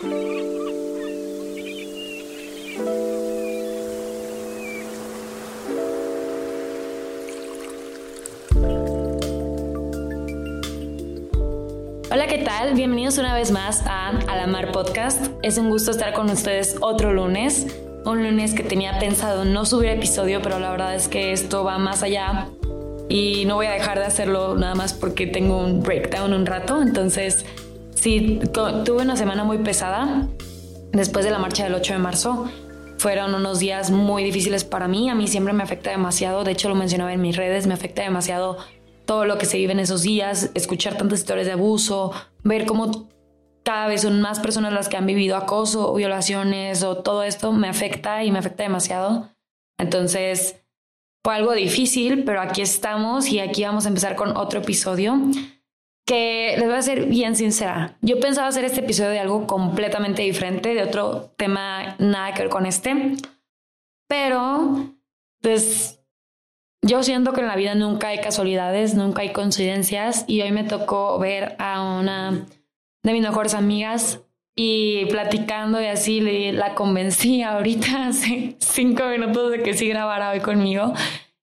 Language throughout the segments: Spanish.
Hola, ¿qué tal? Bienvenidos una vez más a Alamar Podcast. Es un gusto estar con ustedes otro lunes. Un lunes que tenía pensado no subir episodio, pero la verdad es que esto va más allá y no voy a dejar de hacerlo nada más porque tengo un breakdown un rato. Entonces, sí, tuve una semana muy pesada después de la marcha del 8 de marzo. Fueron unos días muy difíciles para mí. A mí siempre me afecta demasiado. De hecho, lo mencionaba en mis redes. Me afecta demasiado todo lo que se vive en esos días, escuchar tantas historias de abuso, ver cómo cada vez son más personas las que han vivido acoso, violaciones o todo esto, me afecta y me afecta demasiado. Entonces, fue algo difícil, pero aquí estamos y aquí vamos a empezar con otro episodio que les voy a ser bien sincera. Yo pensaba hacer este episodio de algo completamente diferente, de otro tema nada que ver con este, pero pues yo siento que en la vida nunca hay casualidades, nunca hay coincidencias y hoy me tocó ver a una de mis mejores amigas y platicando y así la convencí ahorita hace cinco minutos de que sí grabara hoy conmigo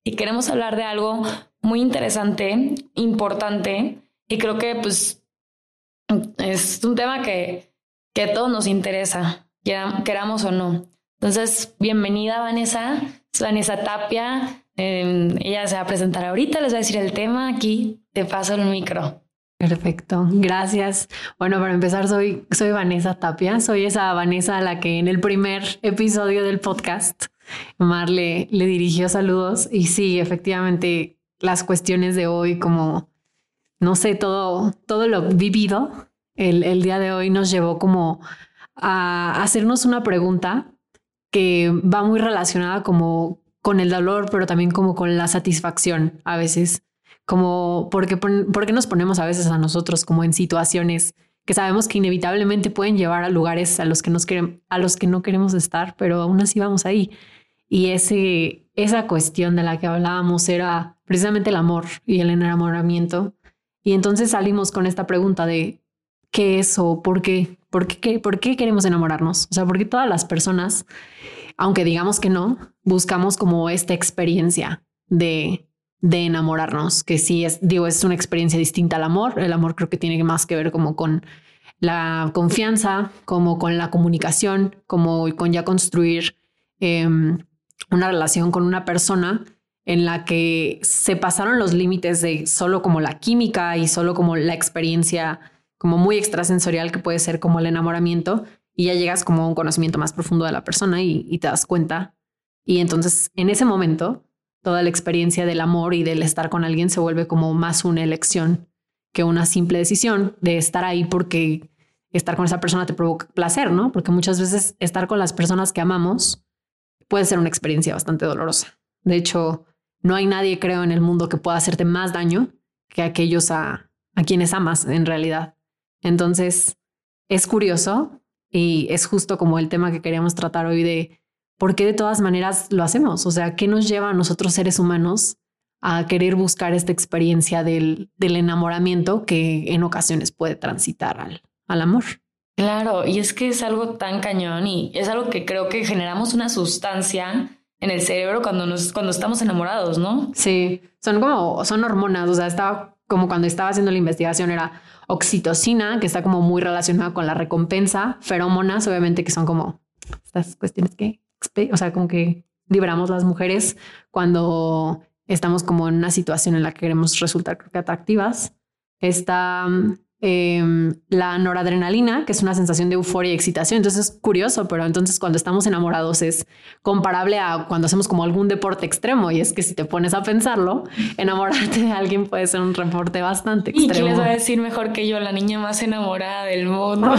y queremos hablar de algo muy interesante, importante y creo que pues es un tema que, que a todos nos interesa, queramos o no. Entonces, bienvenida Vanessa, Vanessa Tapia, Em, ella se va a presentar ahorita, les va a decir el tema. Aquí te paso el micro. Perfecto, gracias. Bueno, para empezar, soy, soy Vanessa Tapia, soy esa Vanessa a la que en el primer episodio del podcast Mar le, dirigió saludos. Y sí, efectivamente, las cuestiones de hoy, como no sé, todo, todo lo vivido el, el día de hoy nos llevó como a hacernos una pregunta que va muy relacionada como con el dolor, pero también como con la satisfacción a veces, como porque, porque nos ponemos a veces a nosotros como en situaciones que sabemos que inevitablemente pueden llevar a lugares a los que, nos queremos, a los que no queremos estar, pero aún así vamos ahí. Y ese, esa cuestión de la que hablábamos era precisamente el amor y el enamoramiento. Y entonces salimos con esta pregunta de qué es o por qué, por qué, por qué queremos enamorarnos. O sea, porque todas las personas aunque digamos que no, buscamos como esta experiencia de, de enamorarnos, que sí es, digo, es una experiencia distinta al amor. El amor creo que tiene más que ver como con la confianza, como con la comunicación, como con ya construir em, una relación con una persona en la que se pasaron los límites de solo como la química y solo como la experiencia como muy extrasensorial que puede ser como el enamoramiento y ya llegas como a un conocimiento más profundo de la persona y, te das cuenta. Y entonces en ese momento, toda la experiencia del amor y del estar con alguien se vuelve como más una elección que una simple decisión de estar ahí porque estar con esa persona te provoca placer, ¿no? Porque muchas veces estar con las personas que amamos puede ser una experiencia bastante dolorosa. De hecho, no hay nadie, creo, en el mundo que pueda hacerte más daño que aquellos a, quienes amas en realidad. Entonces, es curioso y es justo como el tema que queríamos tratar hoy de por qué de todas maneras lo hacemos. O sea, ¿qué nos lleva a nosotros seres humanos a querer buscar esta experiencia del, del enamoramiento que en ocasiones puede transitar al, al amor? Claro, y es que es algo tan cañón y es algo que creo que generamos una sustancia en el cerebro cuando nos cuando estamos enamorados, ¿no? Sí, son como son hormonas, o sea, estaba como cuando estaba haciendo la investigación era oxitocina, que está como muy relacionada con la recompensa, feromonas, obviamente que son como estas cuestiones que, o sea, como que libramos las mujeres cuando estamos como en una situación en la que queremos resultar atractivas. Está Em, la noradrenalina, que es una sensación de euforia y excitación. Entonces es curioso, pero entonces cuando estamos enamorados es comparable a cuando hacemos como algún deporte extremo. Y es que si te pones a pensarlo, enamorarte de alguien puede ser un reporte bastante extremo. ¿Y quién les va a decir mejor que yo, la niña más enamorada del mundo?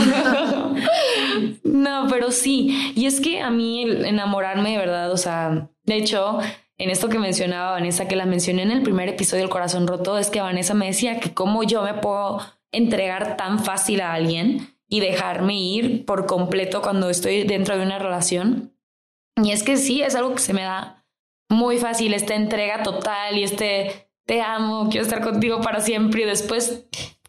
no, pero sí. Y es que a mí enamorarme de verdad, o sea, de hecho, en esto que mencionaba Vanessa, que la mencioné en el primer episodio del corazón roto, es que Vanessa me decía que cómo yo me puedo entregar tan fácil a alguien y dejarme ir por completo cuando estoy dentro de una relación. Y es que sí, es algo que se me da muy fácil, esta entrega total y este te amo, quiero estar contigo para siempre y después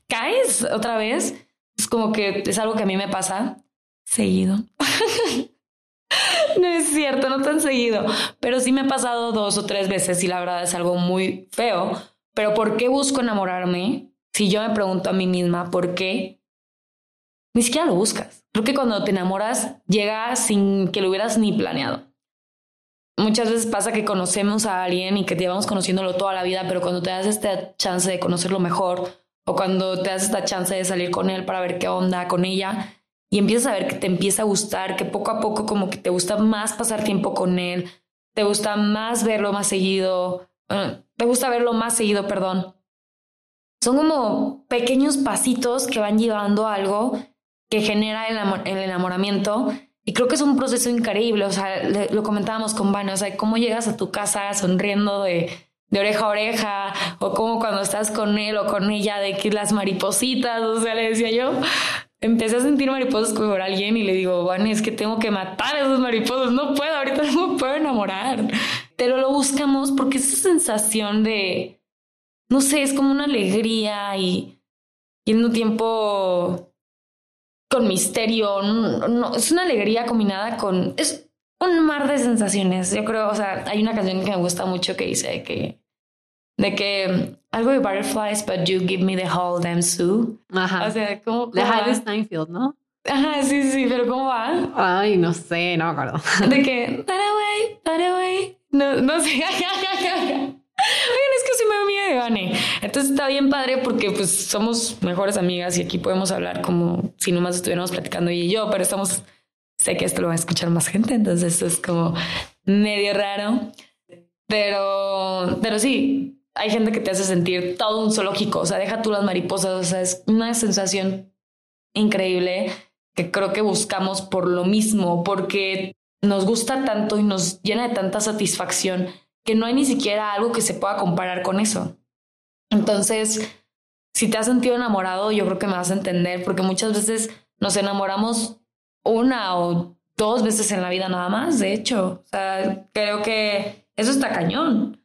caes otra vez. Es como que es algo que a mí me pasa. seguido. no es cierto, no tan seguido, pero sí me ha pasado dos o tres veces y la verdad es algo muy feo. Pero ¿por qué busco enamorarme? Si yo me pregunto a mí misma, ¿por qué? Ni siquiera lo buscas. Creo que cuando te enamoras llega sin que lo hubieras ni planeado. Muchas veces pasa que conocemos a alguien y que llevamos conociéndolo toda la vida, pero cuando te das esta chance de conocerlo mejor o cuando te das esta chance de salir con él para ver qué onda con ella, y empiezas a ver que te empieza a gustar, que poco a poco como que te gusta más pasar tiempo con él, te gusta más verlo más seguido, te gusta verlo más seguido, perdón. Son como pequeños pasitos que van llevando a algo que genera el, el enamoramiento y creo que es un proceso increíble, o sea, lo comentábamos con Vania, o sea, cómo llegas a tu casa sonriendo de, de oreja a oreja, o como cuando estás con él o con ella, de que las maripositas, o sea, le decía yo, empecé a sentir mariposas por alguien y le digo, Vani, es que tengo que matar a esos mariposas, no puedo, ahorita no me puedo enamorar. Pero lo buscamos porque esa sensación de, no sé, es como una alegría y, y en un tiempo con misterio, no, es una alegría combinada con, es un mar de sensaciones. Yo creo, o sea, hay una canción que me gusta mucho que dice que de que algo de butterflies, but you give me the whole damn zoo. Ajá. O sea, ¿cómo, de Heidi Steinfeld, ¿no? Ajá, sí, sí, pero ¿cómo va? Ay, no sé, no me acuerdo. De que, that away, that away. No, no sé. Oigan, soy muy amiga de Vane. Entonces está bien padre porque pues somos mejores amigas y aquí podemos hablar como si nomás estuviéramos platicando ella y yo, pero estamos, sé que esto lo va a escuchar más gente, entonces es como medio raro. Pero, pero sí, hay gente que te hace sentir todo un zoológico, o sea, deja tú las mariposas, o sea, es una sensación increíble que creo que buscamos por lo mismo, porque nos gusta tanto y nos llena de tanta satisfacción que no hay ni siquiera algo que se pueda comparar con eso. Entonces, si te has sentido enamorado, yo creo que me vas a entender, porque muchas veces nos enamoramos una o dos veces en la vida nada más, de hecho. O sea, creo que eso está cañón.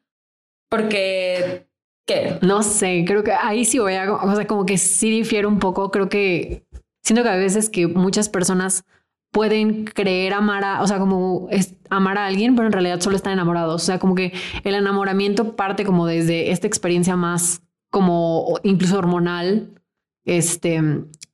Porque, ¿qué? No sé, creo que ahí sí voy a, o sea, como que sí difiere un poco. Creo que siento que a veces que muchas personas pueden creer amar a, o sea, como es, amar a alguien, pero en realidad solo están enamorados. O sea, como que el enamoramiento parte como desde esta experiencia más como incluso hormonal, este,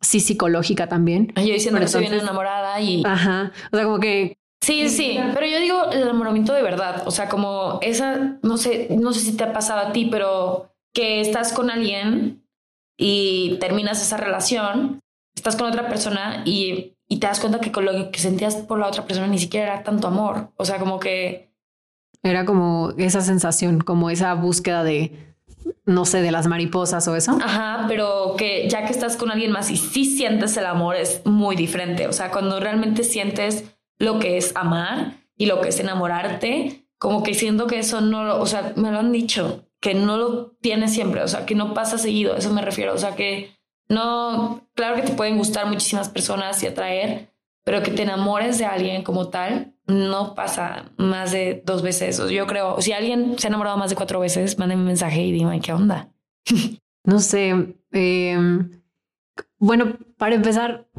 sí psicológica también. Yo diciendo que estoy bien enamorada y... Ajá, o sea, como que Sí, sí, pero yo digo el enamoramiento de verdad, o sea, como esa, no sé, no sé si te ha pasado a ti, pero que estás con alguien y terminas esa relación, estás con otra persona y, y te das cuenta que con lo que sentías por la otra persona ni siquiera era tanto amor, o sea, como que... Era como esa sensación, como esa búsqueda de, no sé, de las mariposas o eso. Ajá, pero que ya que estás con alguien más y sí sientes el amor es muy diferente, o sea, cuando realmente sientes lo que es amar y lo que es enamorarte, como que siento que eso no lo, o sea, me lo han dicho, que no lo tienes siempre, o sea, que no pasa seguido, eso me refiero, o sea, que no, claro que te pueden gustar muchísimas personas y atraer, pero que te enamores de alguien como tal, no pasa más de dos veces. Yo creo, si alguien se ha enamorado más de cuatro veces, mándame un mensaje y dime qué onda. No sé. Em, bueno, para empezar,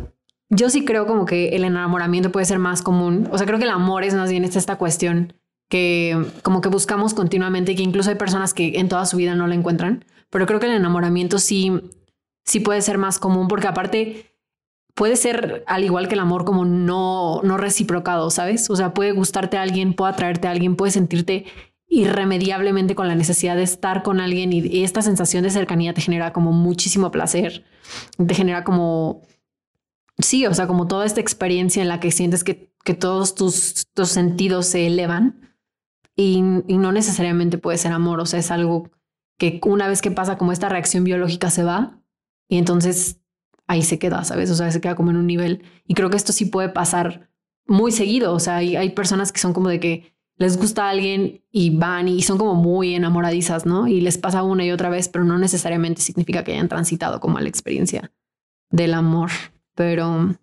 yo sí creo como que el enamoramiento puede ser más común. O sea, creo que el amor es más bien esta, cuestión que como que buscamos continuamente y que incluso hay personas que en toda su vida no la encuentran. Pero creo que el enamoramiento sí, sí puede ser más común porque aparte puede ser al igual que el amor como no, no reciprocado, ¿sabes? O sea, puede gustarte a alguien, puede atraerte a alguien, puede sentirte irremediablemente con la necesidad de estar con alguien y esta sensación de cercanía te genera como muchísimo placer, te genera como sí, o sea, como toda esta experiencia en la que sientes que, que todos tus, tus, sentidos se elevan y, y, no necesariamente puede ser amor, o sea, es algo que una vez que pasa como esta reacción biológica se va y entonces ahí se queda, ¿sabes? O sea, se queda como en un nivel. Y creo que esto sí puede pasar muy seguido, o sea, hay, hay personas que son como de que les gusta alguien y van y son como muy enamoradizas, ¿no? Y les pasa una y otra vez, pero no necesariamente significa que hayan transitado como a la experiencia del amor pero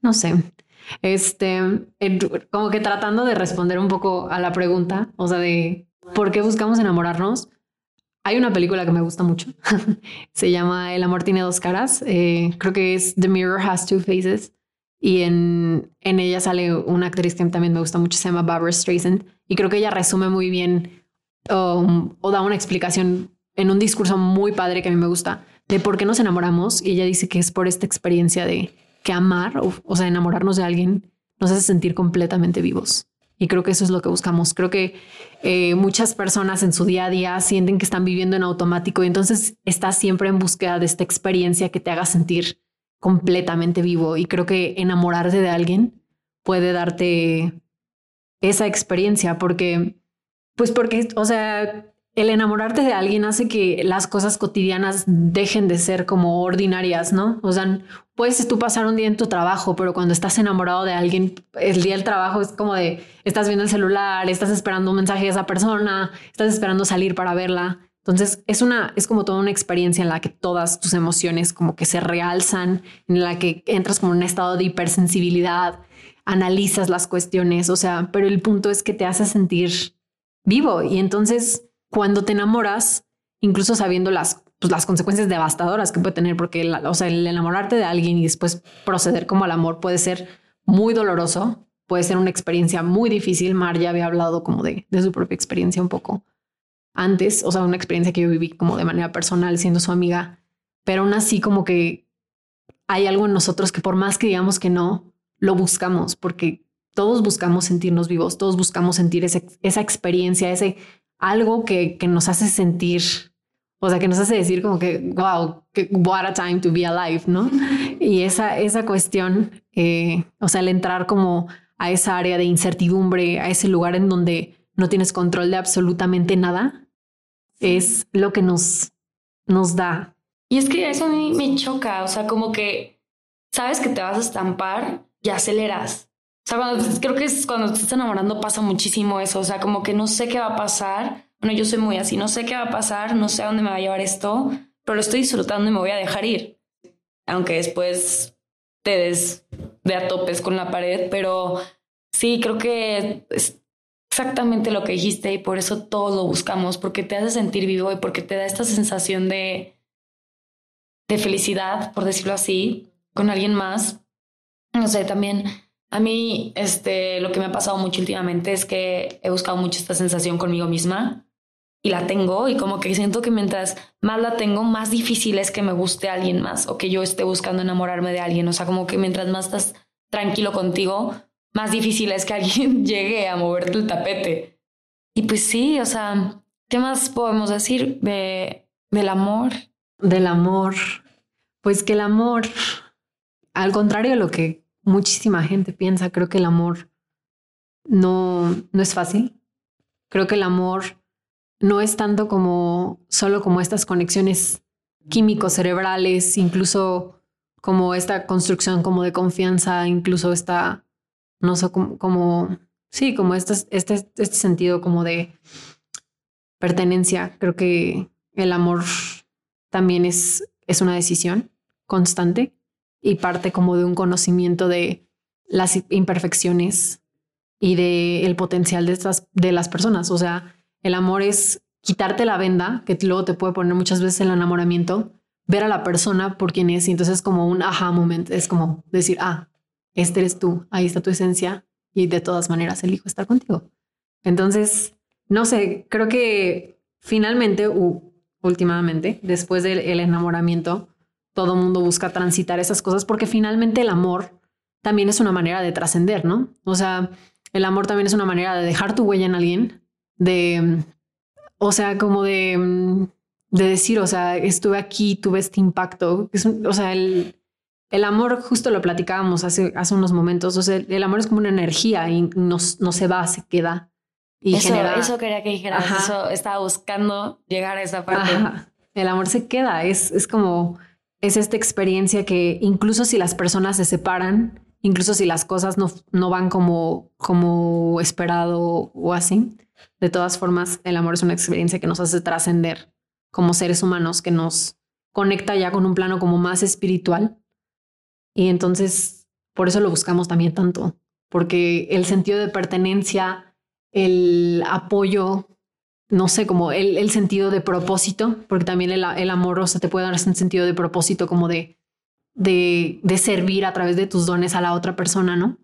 no sé. Este, como que tratando de responder un poco a la pregunta, o sea, de por qué buscamos enamorarnos. Hay una película que me gusta mucho. Se llama El amor tiene dos caras. Eh, creo que es The Mirror Has Two Faces. y en, en ella sale una actriz que también me gusta mucho, se llama Barbara Streisand, y creo que ella resume muy bien o da una explicación en un discurso muy padre que a mí me gusta de por qué nos enamoramos, y ella dice que es por esta experiencia de que amar, o, o sea, enamorarnos de alguien, nos hace sentir completamente vivos. Y creo que eso es lo que buscamos. Creo que eh, muchas personas en su día a día sienten que están viviendo en automático y entonces estás siempre en búsqueda de esta experiencia que te haga sentir completamente vivo. Y creo que enamorarte de alguien puede darte esa experiencia porque, pues porque, o sea, el enamorarte de alguien hace que las cosas cotidianas dejen de ser como ordinarias, ¿no? O sea, puedes tú pasar un día en tu trabajo, pero cuando estás enamorado de alguien, el día del trabajo es como de, estás viendo el celular, estás esperando un mensaje de esa persona, estás esperando salir para verla. Entonces es una, es como toda una experiencia en la que todas tus emociones como que se realzan, en la que entras como en un estado de hipersensibilidad, analizas las cuestiones, o sea, pero el punto es que te hace sentir vivo y entonces cuando te enamoras, incluso sabiendo las, pues, las consecuencias devastadoras que puede tener, porque o sea, el enamorarte de alguien y después proceder como al amor puede ser muy doloroso, puede ser una experiencia muy difícil. Mar ya había hablado como de, de su propia experiencia un poco antes, o sea, una experiencia que yo viví como de manera personal siendo su amiga, pero aún así como que hay algo en nosotros que por más que digamos que no, lo buscamos, porque todos buscamos sentirnos vivos, todos buscamos sentir esa experiencia, ese algo que, que nos hace sentir, o sea, que nos hace decir como que, wow, what a time to be alive, ¿no? Y esa, esa cuestión, eh, o sea, el entrar como a esa área de incertidumbre, a ese lugar en donde no tienes control de absolutamente nada, es lo que nos, nos da. Y es que eso a mí me choca, o sea, como que sabes que te vas a estampar y aceleras. O sea, cuando, creo que es cuando te estás enamorando pasa muchísimo eso. O sea, como que no sé qué va a pasar. Bueno, yo soy muy así, no sé qué va a pasar, no sé a dónde me va a llevar esto, pero lo estoy disfrutando y me voy a dejar ir. Aunque después te des de a topes con la pared, pero sí, creo que es exactamente lo que dijiste y por eso todos lo buscamos, porque te hace sentir vivo y porque te da esta sensación de, de felicidad, por decirlo así, con alguien más. No sé, también a mí, este, lo que me ha pasado mucho últimamente es que he buscado mucho esta sensación conmigo misma y la tengo y como que siento que mientras más la tengo, más difícil es que me guste alguien más o que yo esté buscando enamorarme de alguien. O sea, como que mientras más estás tranquilo contigo, más difícil es que alguien llegue a moverte el tapete. Y pues sí, o sea, ¿qué más podemos decir de, del amor? Del amor. Pues que el amor, al contrario de lo que muchísima gente piensa, creo que el amor no, no es fácil. Creo que el amor no es tanto como solo como estas conexiones químicos cerebrales, incluso como esta construcción como de confianza, incluso esta, no sé, como, sí, como este, este, este sentido como de pertenencia. Creo que el amor también es, es una decisión constante y parte como de un conocimiento de las imperfecciones y de el potencial de estas de las personas. O sea, el amor es quitarte la venda que luego te puede poner muchas veces el enamoramiento, ver a la persona por quien es y entonces es como un aha moment, es como decir, ah, este eres tú, ahí está tu esencia y de todas maneras elijo estar contigo. Entonces, no sé, creo que finalmente, u, últimamente, después del enamoramiento, todo mundo busca transitar esas cosas porque finalmente el amor también es una manera de trascender, ¿no? O sea, el amor también es una manera de dejar tu huella en alguien, de, o sea, como de, de decir, o sea, estuve aquí, tuve este impacto. Es o sea, el, el amor, justo lo platicábamos hace, hace unos momentos, o sea, el amor es como una energía y no, no se va, se queda. Y eso, eso quería que dijeras, eso estaba buscando llegar a esa parte. El amor se queda, es, es como es esta experiencia que incluso si las personas se separan, incluso si las cosas no, no van como, como esperado o así, de todas formas, el amor es una experiencia que nos hace trascender como seres humanos, que nos conecta ya con un plano como más espiritual. Y entonces, por eso lo buscamos también tanto, porque el sentido de pertenencia, el apoyo no sé, como el, el, sentido de propósito, porque también el, el amor, o sea, te puede dar ese sentido de propósito como de, de, de servir a través de tus dones a la otra persona, ¿no?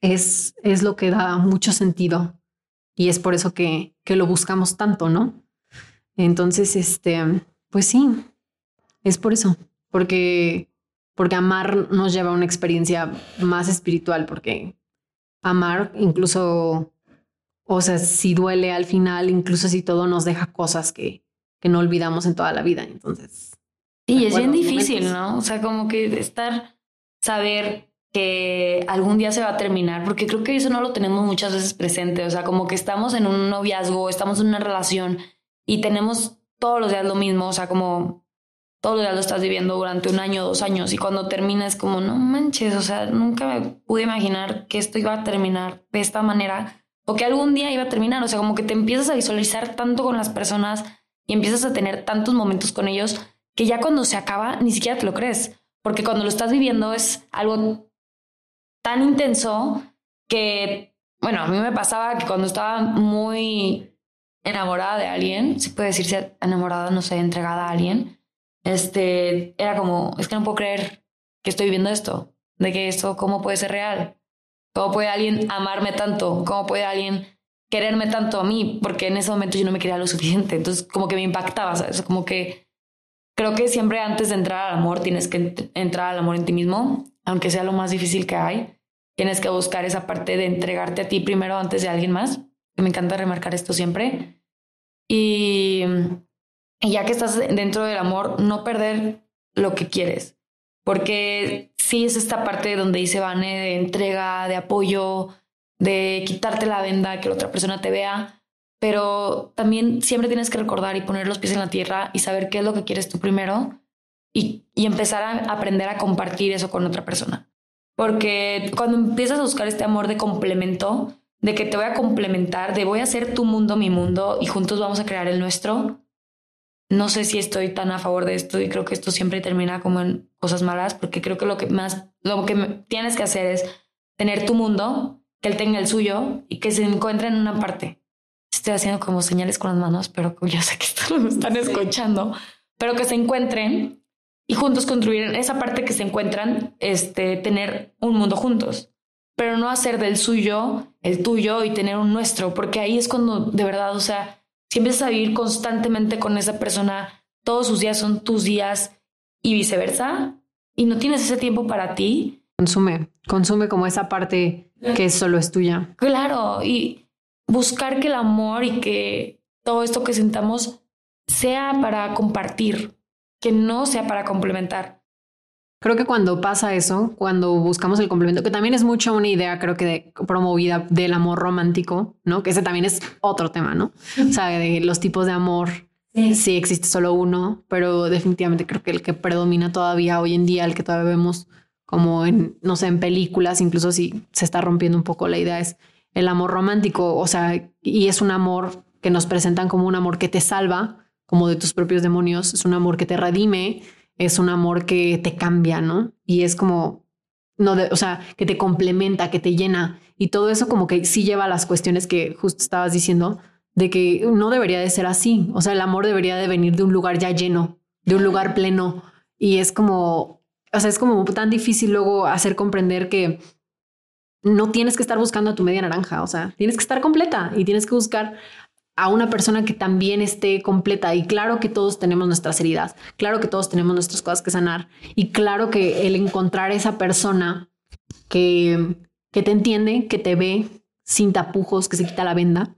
Es, es lo que da mucho sentido y es por eso que, que lo buscamos tanto, ¿no? Entonces, este, pues sí, es por eso, porque, porque amar nos lleva a una experiencia más espiritual, porque amar incluso, o sea, si duele al final, incluso si todo nos deja cosas que, que no olvidamos en toda la vida. Entonces. Y es bien difícil, ¿no? O sea, como que estar, saber que algún día se va a terminar, porque creo que eso no lo tenemos muchas veces presente, o sea, como que estamos en un noviazgo, estamos en una relación y tenemos todos los días lo mismo, o sea, como todos los días lo estás viviendo durante un año, dos años, y cuando termina es como, no manches, o sea, nunca me pude imaginar que esto iba a terminar de esta manera, o que algún día iba a terminar, o sea, como que te empiezas a visualizar tanto con las personas y empiezas a tener tantos momentos con ellos que ya cuando se acaba ni siquiera te lo crees, porque cuando lo estás viviendo es algo tan intenso que, bueno, a mí me pasaba que cuando estaba muy enamorada de alguien, se puede decirse enamorada, no sé, entregada a alguien, este, era como, es que no puedo creer que estoy viviendo esto, de que esto, ¿cómo puede ser real? ¿Cómo puede alguien amarme tanto? ¿Cómo puede alguien quererme tanto a mí? Porque en ese momento yo no me quería lo suficiente, entonces como que me impactaba, ¿sabes? Como que creo que siempre antes de entrar al amor tienes que entrar al amor en ti mismo, aunque sea lo más difícil que hay. Tienes que buscar esa parte de entregarte a ti primero antes de alguien más. Me encanta remarcar esto siempre. Y, ya que estás dentro del amor, no perder lo que quieres. Porque sí es esta parte donde dice Vane de entrega, de apoyo, de quitarte la venda, que la otra persona te vea. Pero también siempre tienes que recordar y poner los pies en la tierra y saber qué es lo que quieres tú primero y, y empezar a aprender a compartir eso con otra persona. Porque cuando empiezas a buscar este amor de complemento, de que te voy a complementar, de voy a hacer tu mundo mi mundo y juntos vamos a crear el nuestro, no sé si estoy tan a favor de esto y creo que esto siempre termina como en cosas malas, porque creo que lo que más, lo que tienes que hacer es tener tu mundo, que él tenga el suyo y que se encuentre en una parte. Estoy haciendo como señales con las manos, pero ya sé que esto lo están escuchando, pero que se encuentren y juntos construir esa parte que se encuentran, este, tener un mundo juntos, pero no hacer del suyo el tuyo y tener un nuestro, porque ahí es cuando de verdad, o sea, si empiezas a vivir constantemente con esa persona, todos sus días son tus días y viceversa, y no tienes ese tiempo para ti. Consume, consume como esa parte que solo es tuya. Claro, y buscar que el amor y que todo esto que sentamos sea para compartir, que no sea para complementar. Creo que cuando pasa eso, cuando buscamos el complemento, que también es mucho una idea, creo que de, promovida del amor romántico, ¿no? Que ese también es otro tema, ¿no? O sea, de los tipos de amor. Sí. existe solo uno, pero definitivamente creo que el que predomina todavía hoy en día, el que todavía vemos como en, no sé, en películas, incluso si se está rompiendo un poco la idea, es el amor romántico, o sea, y es un amor que nos presentan como un amor que te salva, como de tus propios demonios, es un amor que te redime, es un amor que te cambia, ¿no? Y es como, no, de, o sea, que te complementa, que te llena. Y todo eso como que sí lleva a las cuestiones que justo estabas diciendo, de que no debería de ser así. O sea, el amor debería de venir de un lugar ya lleno, de un lugar pleno. Y es como, o sea, es como tan difícil luego hacer comprender que no tienes que estar buscando a tu media naranja, o sea, tienes que estar completa y tienes que buscar a una persona que también esté completa. Y claro que todos tenemos nuestras heridas, claro que todos tenemos nuestras cosas que sanar. Y claro que el encontrar esa persona que, que te entiende, que te ve sin tapujos, que se quita la venda,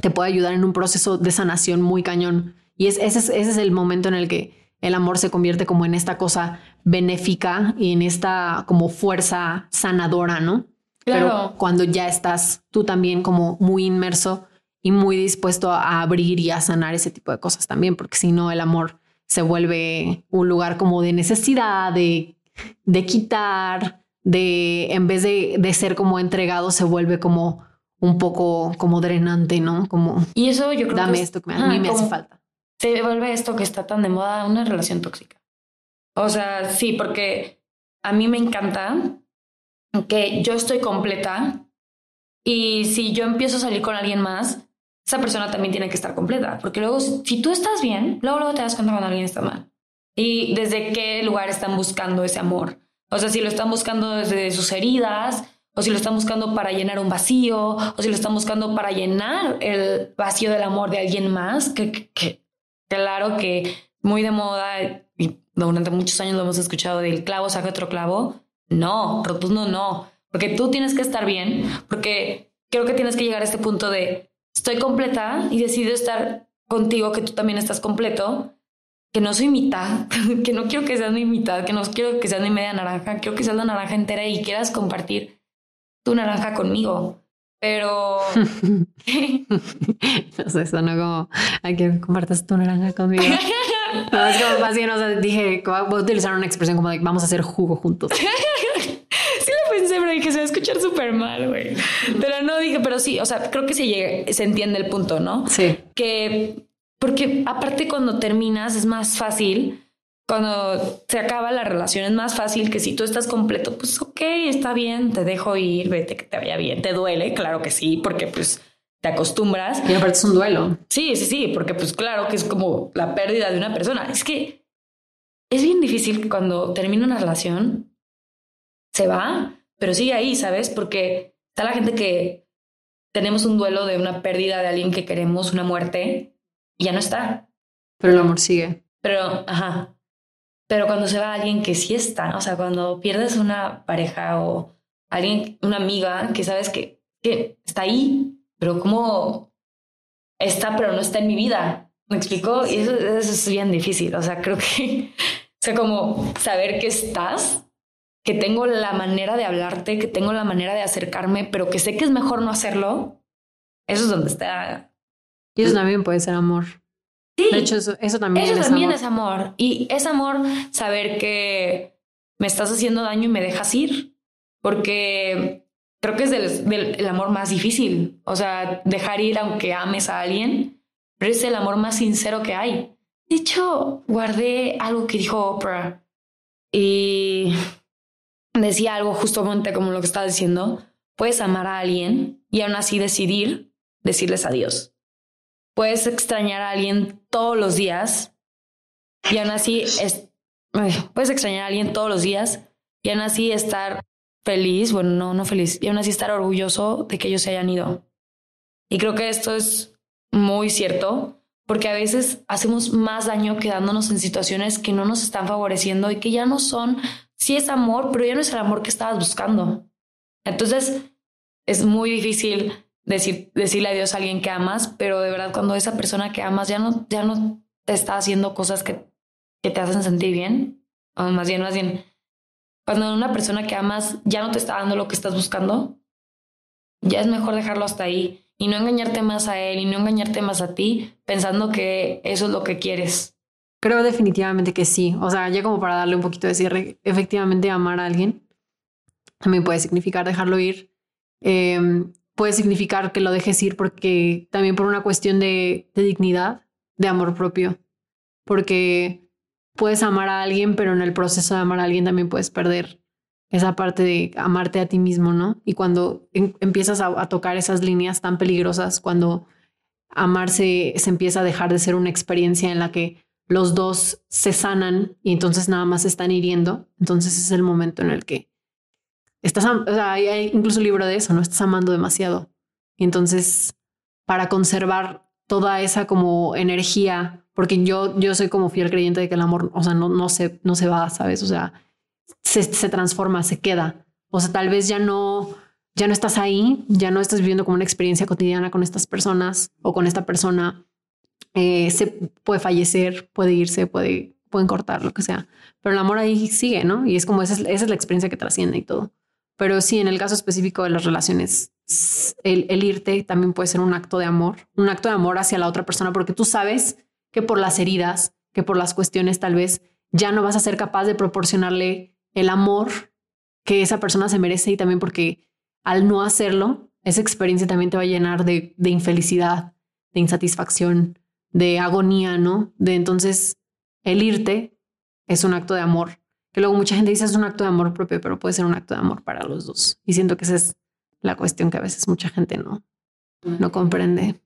te puede ayudar en un proceso de sanación muy cañón. Y es, ese, es, ese es el momento en el que el amor se convierte como en esta cosa benéfica y en esta como fuerza sanadora, ¿no? Claro. Pero cuando ya estás tú también como muy inmerso y muy dispuesto a abrir y a sanar ese tipo de cosas también, porque si no el amor se vuelve un lugar como de necesidad, de, de quitar, de en vez de, de ser como entregado, se vuelve como un poco como drenante, ¿no? Como y eso yo creo dame esto que a mí me hace falta. Se vuelve esto que está tan de moda, una relación tóxica. O sea, sí, porque a mí me encanta que yo estoy completa y si yo empiezo a salir con alguien más, esa persona también tiene que estar completa. Porque luego, si tú estás bien, luego, luego te das cuenta cuando alguien está mal. y desde qué lugar están buscando ese amor. O sea, si lo están buscando desde sus heridas, o si lo están buscando para llenar un vacío, o si lo están buscando para llenar el vacío del amor de alguien más, que, claro que muy de moda y durante muchos años lo hemos escuchado del clavo saca otro clavo. No, rotundo no, porque tú tienes que estar bien, porque creo que tienes que llegar a este punto de estoy completa y decido estar contigo, que tú también estás completo, que no soy mitad, que no quiero que seas mi mitad, que no quiero que seas mi media naranja, quiero que seas la naranja entera y quieras compartir tu naranja conmigo. Pero. no sé, eso no como. Hay que compartas tu naranja conmigo. No, es como más bien, o sea, dije, voy a utilizar una expresión como de vamos a hacer jugo juntos. Dije, se va a escuchar súper mal, güey. Pero no dije, pero sí, o sea, creo que se, se entiende el punto, ¿no? Sí. Que, porque aparte cuando terminas es más fácil cuando se acaba la relación es más fácil que si tú estás completo, pues ok, está bien, te dejo ir, vete que te vaya bien. Te duele, claro que sí, porque pues te acostumbras. Y aparte es un duelo. Sí, sí, sí, porque pues claro que es como la pérdida de una persona. Es que es bien difícil que cuando termina una relación se va, pero sigue ahí, ¿sabes? Porque está la gente que tenemos un duelo de una pérdida de alguien que queremos, una muerte, y ya no está. Pero el amor sigue. Pero, ajá, pero cuando se va alguien que sí está, o sea, cuando pierdes una pareja o alguien, una amiga que sabes que, que está ahí, pero como está, pero no está en mi vida. ¿Me explico? Y eso, eso es bien difícil. O sea, creo que, o sea, como saber que estás, que tengo la manera de hablarte, que tengo la manera de acercarme, pero que sé que es mejor no hacerlo, eso es donde está. Y eso también puede ser amor. Sí. De hecho, eso, eso también, Eso es, también amor. es amor. Y es amor saber que me estás haciendo daño y me dejas ir. Porque creo que es del, del- el amor más difícil. O sea, dejar ir aunque ames a alguien, pero es el amor más sincero que hay. De hecho, guardé algo que dijo Oprah y decía algo justamente como lo que estaba diciendo. Puedes amar a alguien y aún así decidir decirles adiós. Puedes extrañar a alguien todos los días y aún así es, puedes extrañar a alguien todos los días y aún así estar feliz, bueno, no, no feliz, y aún así estar orgulloso de que ellos se hayan ido. Y creo que esto es muy cierto porque a veces hacemos más daño quedándonos en situaciones que no nos están favoreciendo y que ya no son, sí es amor, pero ya no es el amor que estabas buscando. Entonces, es muy difícil decir, decirle adiós a alguien que amas, pero de verdad cuando esa persona que amas ya no, ya no te está haciendo cosas que, que te hacen sentir bien, o más bien, más bien, cuando una persona que amas ya no te está dando lo que estás buscando, ya es mejor dejarlo hasta ahí y no engañarte más a él y no engañarte más a ti pensando que eso es lo que quieres. Creo definitivamente que sí. O sea, ya como para darle un poquito de cierre, efectivamente amar a alguien también puede significar dejarlo ir. Eh, puede significar que lo dejes ir porque también por una cuestión de, dignidad, de amor propio. Porque puedes amar a alguien, pero en el proceso de amar a alguien también puedes perder esa parte de amarte a ti mismo, ¿no? Y cuando em- empiezas a, a tocar esas líneas tan peligrosas, cuando amarse se empieza a dejar de ser una experiencia en la que los dos se sanan y entonces nada más se están hiriendo, entonces es el momento en el que estás, o sea, hay, incluso libro de eso, no estás amando demasiado. Y entonces, para conservar toda esa como energía, porque yo, yo soy como fiel creyente de que el amor, o sea, no, no, se, no se va, ¿sabes? O sea, se, se transforma, se queda. O sea, tal vez ya no, ya no estás ahí, ya no estás viviendo como una experiencia cotidiana con estas personas o con esta persona. Eh, se puede fallecer, puede irse, puede, pueden cortar, lo que sea. Pero el amor ahí sigue, ¿no? Y es como esa es, la experiencia que trasciende y todo. Pero sí, en el caso específico de las relaciones, el, irte también puede ser un acto de amor, un acto de amor hacia la otra persona, porque tú sabes que por las heridas, que por las cuestiones tal vez ya no vas a ser capaz de proporcionarle el amor que esa persona se merece y también porque al no hacerlo, esa experiencia también te va a llenar de infelicidad, de insatisfacción, de agonía, ¿no? De entonces el irte es un acto de amor, que luego mucha gente dice es un acto de amor propio, pero puede ser un acto de amor para los dos. Y siento que esa es la cuestión que a veces mucha gente no, no comprende.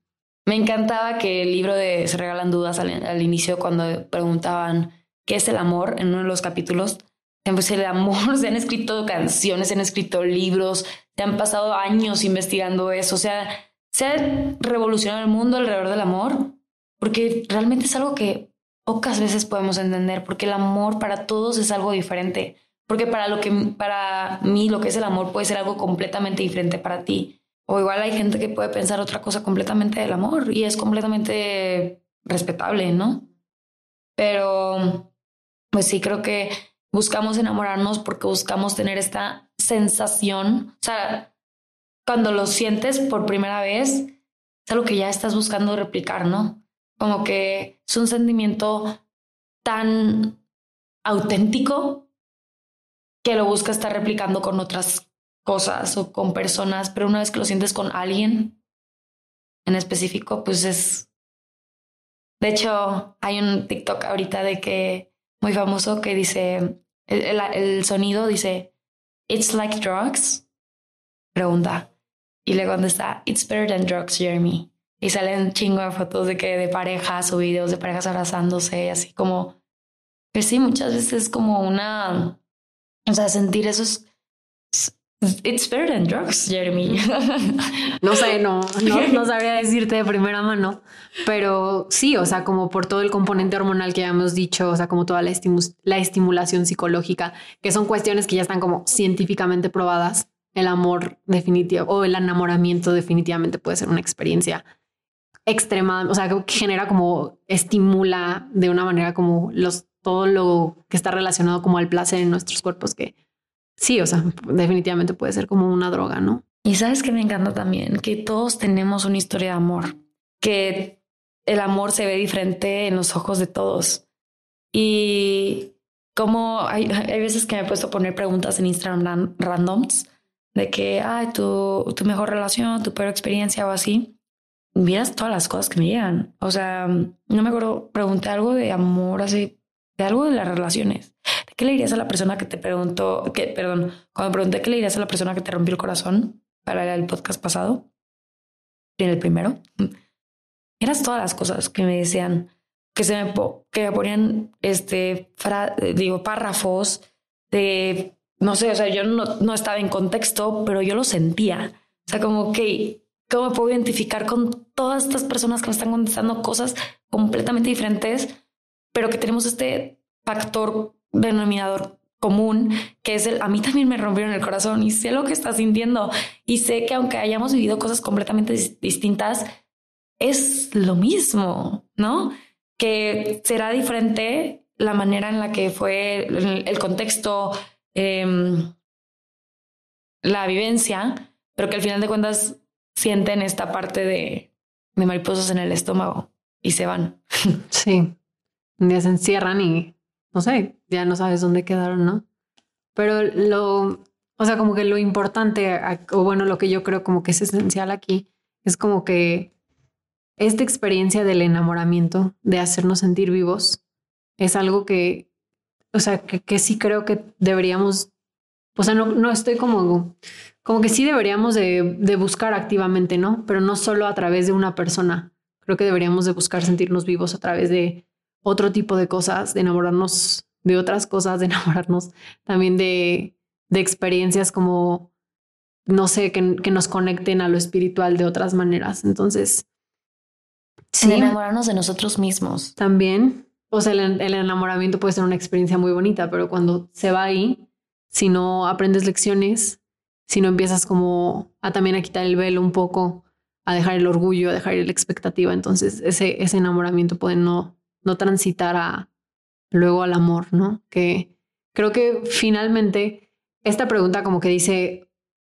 Me encantaba que el libro de Se regalan dudas al, inicio cuando preguntaban qué es el amor en uno de los capítulos. Pues el amor, se han escrito canciones, se han escrito libros, se han pasado años investigando eso. O sea, se ha revolucionado el mundo alrededor del amor, porque realmente es algo que pocas veces podemos entender, porque el amor para todos es algo diferente. Porque para lo que para mí lo que es el amor puede ser algo completamente diferente para ti. O igual hay gente que puede pensar otra cosa completamente del amor y es completamente respetable, ¿no? Pero, pues sí, creo que buscamos enamorarnos porque buscamos tener esta sensación. O sea, cuando lo sientes por primera vez, es algo que ya estás buscando replicar, ¿no? Como que es un sentimiento tan auténtico que lo buscas estar replicando con otras cosas o con personas, pero una vez que lo sientes con alguien en específico, pues es de hecho, hay un TikTok ahorita de que muy famoso que dice, el, sonido dice, It's like drugs. Pregunta. Y le contesta, It's better than drugs, Jeremy. Y salen chingo de fotos de que de parejas o videos de parejas abrazándose, así como, pues sí, muchas veces es como una, o sea, sentir eso es It's better than drugs, Jeremy. No sé, no, no, sabría decirte de primera mano, pero sí, o sea, como por todo el componente hormonal que ya hemos dicho, o sea, como toda la, la estimulación psicológica, que son cuestiones que ya están como científicamente probadas, el amor definitivo o el enamoramiento definitivamente puede ser una experiencia extrema, o sea, que genera como estimula de una manera como los todo lo que está relacionado como al placer en nuestros cuerpos que sí, o sea, definitivamente puede ser como una droga, ¿no? Y sabes que me encanta también que todos tenemos una historia de amor, que el amor se ve diferente en los ojos de todos. Y como hay, hay veces que me he puesto a poner preguntas en Instagram randoms de que, ay, tu, tu mejor relación, tu peor experiencia o así. Miras todas las cosas que me llegan. O sea, no me acuerdo, pregunté algo de amor así, de algo de las relaciones. ¿Qué le dirías a la persona que te preguntó, que, perdón, cuando pregunté qué le dirías a la persona que te rompió el corazón para el podcast pasado, en el primero, eras todas las cosas que me decían, que se me, que me ponían, este, digo, párrafos de, no sé, o sea, yo no, no estaba en contexto, pero yo lo sentía. O sea, como que, ¿cómo me puedo identificar con todas estas personas que me están contestando cosas completamente diferentes, pero que tenemos este factor denominador común, que es el, a mí también me rompieron el corazón y sé lo que estás sintiendo y sé que aunque hayamos vivido cosas completamente distintas, es lo mismo, ¿no? Que será diferente la manera en la que fue el, contexto, em, la vivencia, pero que al final de cuentas sienten esta parte de, de mariposas en el estómago y se van. Sí, un día se encierran y no sé, ya no sabes dónde quedaron, ¿no? Pero lo, o sea, como que lo importante, o bueno, lo que yo creo como que es esencial aquí, es como que esta experiencia del enamoramiento, de hacernos sentir vivos, es algo que, o sea, que, sí creo que deberíamos, o sea, no, no estoy como, como que sí deberíamos de, de buscar activamente, ¿no? Pero no solo a través de una persona. Creo que deberíamos de buscar sentirnos vivos a través de otro tipo de cosas, de enamorarnos de otras cosas, de enamorarnos también de, de experiencias como, no sé, que, que, nos conecten a lo espiritual de otras maneras. Entonces, sí. enamorarnos de nosotros mismos. También, o sea, el, el, enamoramiento puede ser una experiencia muy bonita, pero cuando se va ahí, si no aprendes lecciones, si no empiezas como a también a quitar el velo un poco, a dejar el orgullo, a dejar la expectativa, entonces ese, ese enamoramiento puede no, no transitar a, luego al amor, ¿no? Que creo que finalmente esta pregunta como que dice,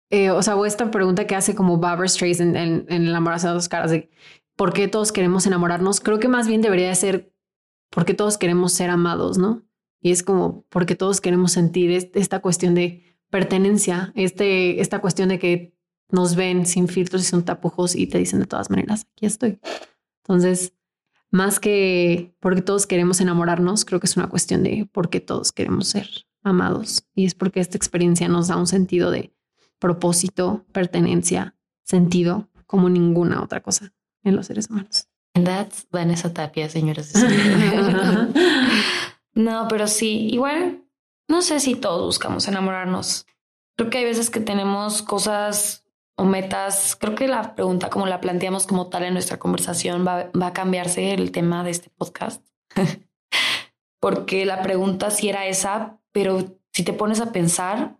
eh, o sea, o esta pregunta que hace como Barbara Streisand en, en, El amor a dos caras de por qué todos queremos enamorarnos, creo que más bien debería ser por qué todos queremos ser amados, ¿no? Y es como porque todos queremos sentir esta cuestión de pertenencia, este, esta cuestión de que nos ven sin filtros y sin tapujos y te dicen de todas maneras, aquí estoy. Entonces, más que porque todos queremos enamorarnos, creo que es una cuestión de por qué todos queremos ser amados. Y es porque esta experiencia nos da un sentido de propósito, pertenencia, sentido, como ninguna otra cosa en los seres humanos. And that's Vanessa Tapia, señoras y No, pero sí, igual, no sé si todos buscamos enamorarnos. Creo que hay veces que tenemos cosas o metas. Creo que la pregunta, como la planteamos como tal en nuestra conversación, va, va a cambiarse el tema de este podcast. Porque la pregunta sí era esa, pero si te pones a pensar,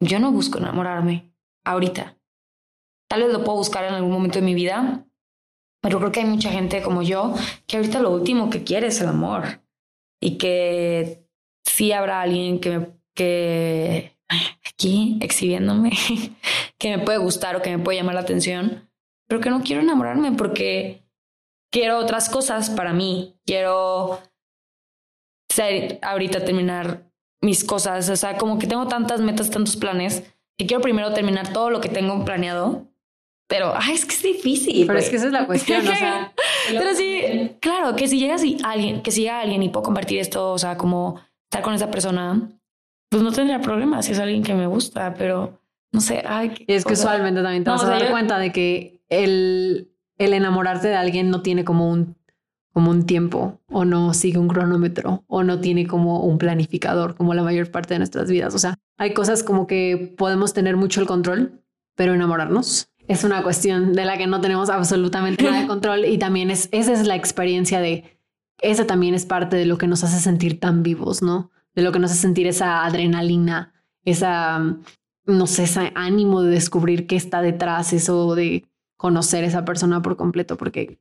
yo no busco enamorarme ahorita. Tal vez lo puedo buscar en algún momento de mi vida, pero creo que hay mucha gente como yo que ahorita lo último que quiere es el amor y que sí habrá alguien que me, que aquí exhibiéndome, que me puede gustar o que me puede llamar la atención, pero que no quiero enamorarme porque quiero otras cosas para mí. Quiero ser, ahorita terminar mis cosas. O sea, como que tengo tantas metas, tantos planes, que quiero primero terminar todo lo que tengo planeado. Pero, ay, es que es difícil. Pero es que esa es la cuestión, o sea. pero sí, claro, que si llegas y alguien, que si llega alguien y puedo compartir esto, o sea, como estar con esa persona, pues no tendría problema si es alguien que me gusta, pero no sé. Ay, y es que usualmente también te vas a dar cuenta de que el, el enamorarte de alguien no tiene como un como un tiempo o no sigue un cronómetro o no tiene como un planificador como la mayor parte de nuestras vidas. O sea, hay cosas como que podemos tener mucho el control, pero enamorarnos es una cuestión de la que no tenemos absolutamente nada de control y también es, esa es la experiencia de, esa también es parte de lo que nos hace sentir tan vivos, ¿no? De lo que nos hace sentir esa adrenalina, esa, no sé, ese ánimo de descubrir qué está detrás, eso de conocer a esa persona por completo, porque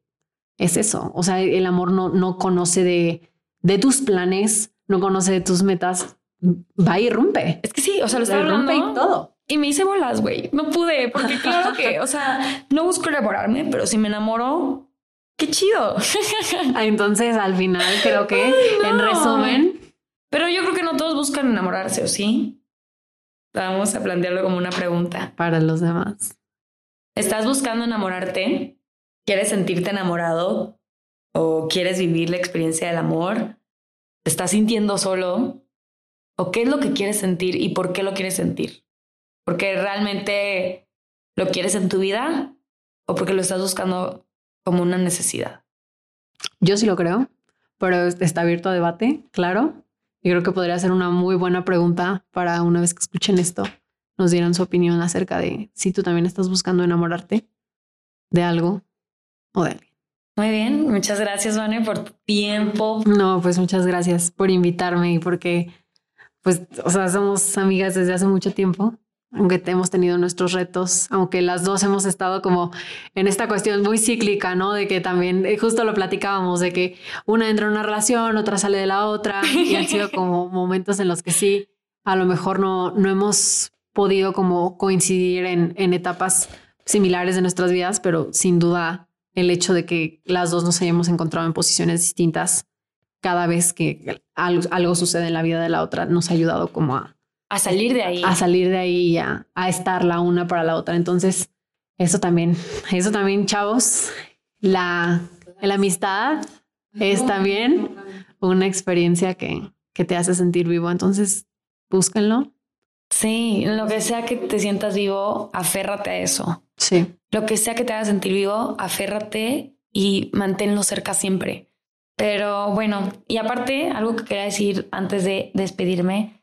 es eso. O sea, el amor no, no conoce de, de tus planes, no conoce de tus metas, va y rompe. Es que sí, o sea, lo está rompe y todo. Y me hice bolas, güey. No pude, porque claro que, o sea, no busco enamorarme, pero si me enamoro, qué chido. Ah, entonces, al final, creo que, en resumen. Pero yo creo que no todos buscan enamorarse, ¿o sí? Vamos a plantearlo como una pregunta. Para los demás. ¿Estás buscando enamorarte? ¿Quieres sentirte enamorado? ¿O quieres vivir la experiencia del amor? ¿Te estás sintiendo solo? ¿O qué es lo que quieres sentir y por qué lo quieres sentir? Porque realmente lo quieres en tu vida o porque lo estás buscando como una necesidad. Yo sí lo creo, pero está abierto a debate, claro. Y creo que podría ser una muy buena pregunta para una vez que escuchen esto, nos dieran su opinión acerca de si tú también estás buscando enamorarte de algo o de alguien. Muy bien, muchas gracias, Vane, por tu tiempo. No, pues muchas gracias por invitarme y porque, pues, o sea, somos amigas desde hace mucho tiempo aunque hemos tenido nuestros retos, aunque las dos hemos estado como en esta cuestión muy cíclica, ¿no? De que también, eh, justo lo platicábamos, de que una entra en una relación, otra sale de la otra, y han sido como momentos en los que sí, a lo mejor no, no hemos podido como coincidir en, en etapas similares de nuestras vidas, pero sin duda el hecho de que las dos nos hayamos encontrado en posiciones distintas cada vez que algo, algo sucede en la vida de la otra nos ha ayudado como a a salir de ahí. A salir de ahí y a, estar la una para la otra. Entonces, eso también, eso también, chavos, la, la amistad es también una experiencia que, que te hace sentir vivo. Entonces, búsquenlo. Sí, lo que sea que te sientas vivo, aférrate a eso. Sí. Lo que sea que te haga sentir vivo, aférrate y manténlo cerca siempre. Pero bueno, y aparte, algo que quería decir antes de despedirme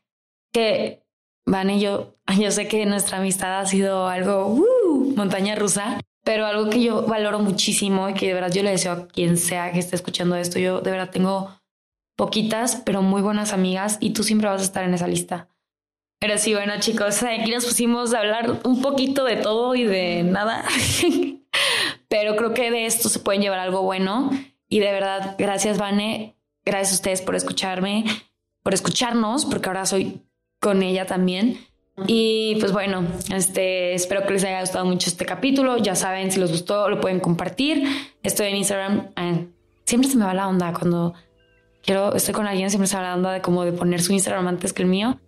que Van y yo, yo sé que nuestra amistad ha sido algo uh, montaña rusa, pero algo que yo valoro muchísimo y que de verdad yo le deseo a quien sea que esté escuchando esto, yo de verdad tengo poquitas, pero muy buenas amigas y tú siempre vas a estar en esa lista. Pero sí, bueno chicos, aquí nos pusimos a hablar un poquito de todo y de nada, pero creo que de esto se pueden llevar algo bueno y de verdad, gracias Vane, gracias a ustedes por escucharme, por escucharnos, porque ahora soy con ella también. Y pues bueno, este, espero que les haya gustado mucho este capítulo. Ya saben, si les gustó, lo pueden compartir. Estoy en Instagram. Eh, siempre se me va la onda cuando quiero, estoy con alguien, siempre se me va la onda de como de poner su Instagram antes que el mío.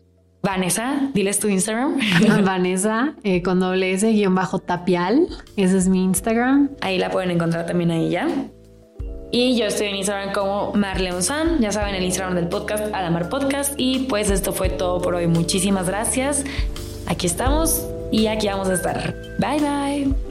Vanessa, diles tu Instagram. Vanessa, eh, con doble S, guion bajo tapial. Ese es mi Instagram. Ahí la pueden encontrar también ahí ya. Y yo estoy en Instagram como Marleon San, ya saben, el Instagram del podcast, Alamar Podcast. Y pues esto fue todo por hoy. Muchísimas gracias. Aquí estamos y aquí vamos a estar. Bye bye.